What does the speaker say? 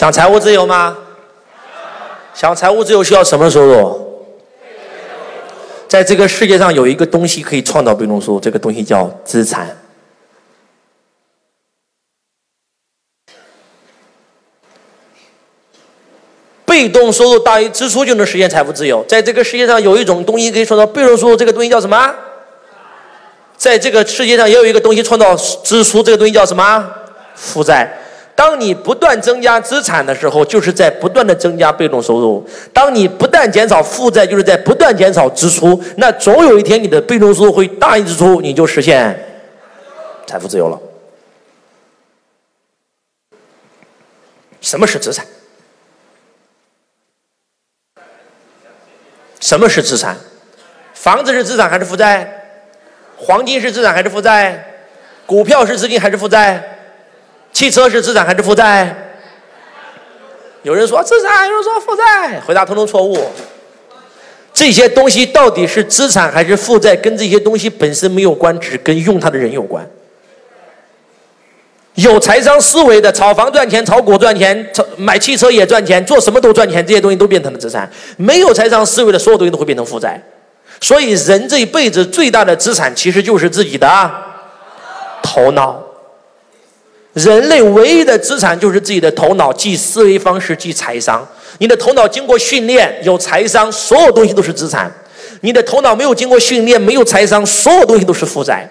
想财务自由吗？想财务自由需要什么收入？在这个世界上有一个东西可以创造被动收入，这个东西叫资产。被动收入大于支出就能实现财富自由。在这个世界上有一种东西可以创造被动收入，这个东西叫什么？在这个世界上也有一个东西创造支出，这个东西叫什么？负债。当你不断增加资产的时候，就是在不断的增加被动收入；当你不断减少负债，就是在不断减少支出。那总有一天，你的被动收入会大于支出，你就实现财富自由了。什么是资产？什么是资产？房子是资产还是负债？黄金是资产还是负债？股票是资金还是负债？汽车是资产还是负债？有人说资产，有人说负债，回答通通错误。这些东西到底是资产还是负债，跟这些东西本身没有关，只跟用它的人有关。有财商思维的，炒房赚钱，炒股赚钱，炒买汽车也赚钱，做什么都赚钱，这些东西都变成了资产。没有财商思维的，所有东西都会变成负债。所以，人这一辈子最大的资产其实就是自己的头脑。人类唯一的资产就是自己的头脑，即思维方式，即财商。你的头脑经过训练，有财商，所有东西都是资产；你的头脑没有经过训练，没有财商，所有东西都是负债。